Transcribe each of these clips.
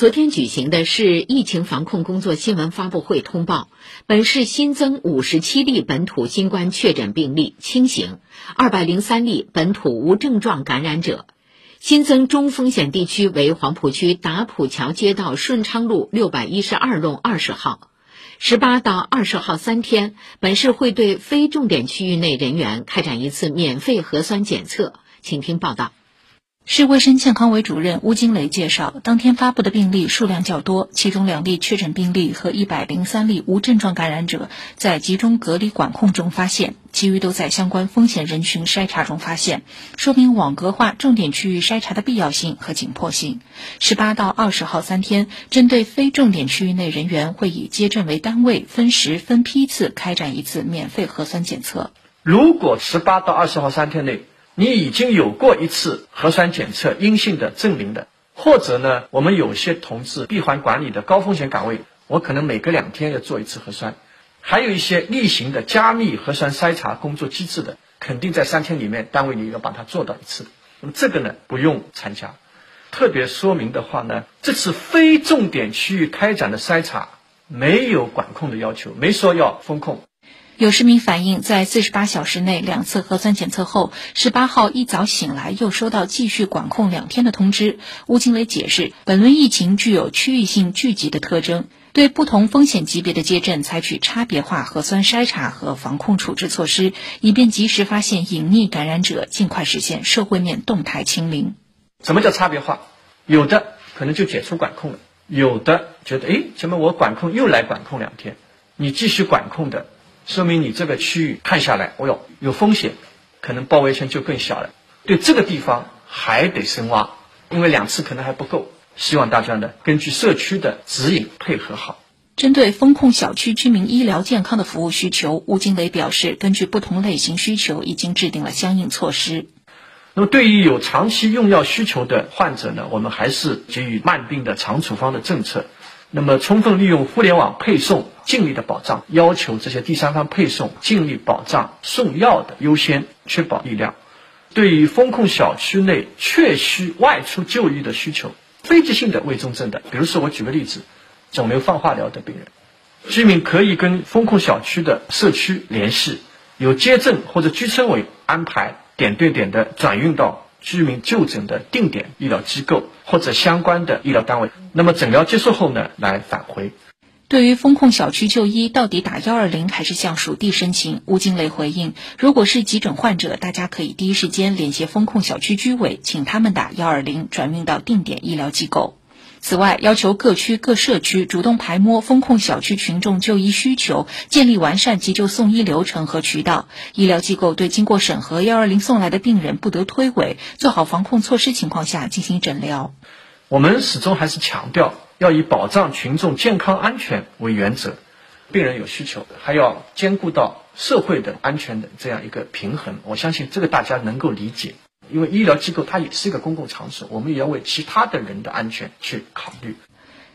昨天举行的市疫情防控工作新闻发布会通报，本市新增五十七例本土新冠确诊病例轻型，二百零三例本土无症状感染者。新增中风险地区为黄浦区打浦桥街道顺昌路六百一十二弄二十号。十八到二十号三天，本市会对非重点区域内人员开展一次免费核酸检测。请听报道。市卫生健康委主任邬金雷介绍，当天发布的病例数量较多，其中两例确诊病例和一百零三例无症状感染者在集中隔离管控中发现，其余都在相关风险人群筛查中发现，说明网格化重点区域筛查的必要性和紧迫性。十八到二十号三天，针对非重点区域内人员，会以街镇为单位，分时分批次开展一次免费核酸检测。如果十八到二十号三天内，你已经有过一次核酸检测阴性的证明的，或者呢，我们有些同志闭环管理的高风险岗位，我可能每隔两天要做一次核酸，还有一些例行的加密核酸筛查工作机制的，肯定在三天里面单位里要把它做到一次。那么这个呢，不用参加。特别说明的话呢，这次非重点区域开展的筛查没有管控的要求，没说要封控。有市民反映，在四十八小时内两次核酸检测后，十八号一早醒来又收到继续管控两天的通知。吴金雷解释，本轮疫情具有区域性聚集的特征，对不同风险级别的街镇采取差别化核酸筛查和防控处置措施，以便及时发现隐匿感染者，尽快实现社会面动态清零。什么叫差别化？有的可能就解除管控了，有的觉得，哎，怎么我管控又来管控两天？你继续管控的。说明你这个区域看下来，哦哟，有风险，可能包围圈就更小了。对这个地方还得深挖，因为两次可能还不够。希望大家呢根据社区的指引配合好。针对风控小区居民医疗健康的服务需求，吴经纬表示，根据不同类型需求，已经制定了相应措施。那么，对于有长期用药需求的患者呢，我们还是给予慢病的长处方的政策。那么，充分利用互联网配送，尽力的保障，要求这些第三方配送尽力保障送药的优先，确保力量。对于风控小区内确需外出就医的需求，非急性的危重症的，比如说我举个例子，肿瘤放化疗的病人，居民可以跟风控小区的社区联系，由接诊或者居村委安排点对点的转运到。居民就诊的定点医疗机构或者相关的医疗单位，那么诊疗结束后呢，来返回。对于风控小区就医，到底打幺二零还是向属地申请？吴金雷回应：如果是急诊患者，大家可以第一时间联系风控小区居委，请他们打幺二零，转运到定点医疗机构。此外，要求各区各社区主动排摸风控小区群众就医需求，建立完善急救送医流程和渠道。医疗机构对经过审核幺二零送来的病人不得推诿，做好防控措施情况下进行诊疗。我们始终还是强调要以保障群众健康安全为原则，病人有需求，还要兼顾到社会的安全的这样一个平衡。我相信这个大家能够理解。因为医疗机构它也是一个公共场所，我们也要为其他的人的安全去考虑。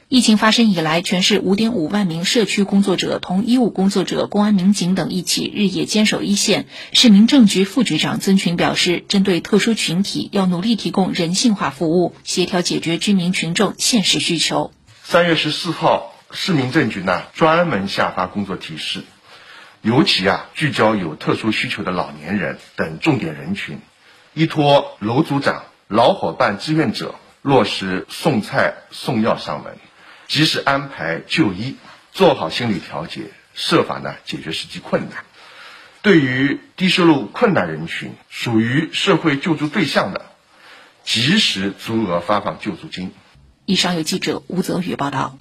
疫情发生以来，全市五点五万名社区工作者同医务工作者、公安民警等一起日夜坚守一线。市民政局副局长曾群表示，针对特殊群体，要努力提供人性化服务，协调解决居民群众现实需求。三月十四号，市民政局呢专门下发工作提示，尤其啊聚焦有特殊需求的老年人等重点人群。依托楼组长、老伙伴、志愿者，落实送菜送药上门，及时安排就医，做好心理调节，设法呢解决实际困难。对于低收入困难人群，属于社会救助对象的，及时足额发放救助金。以上由记者吴泽宇报道。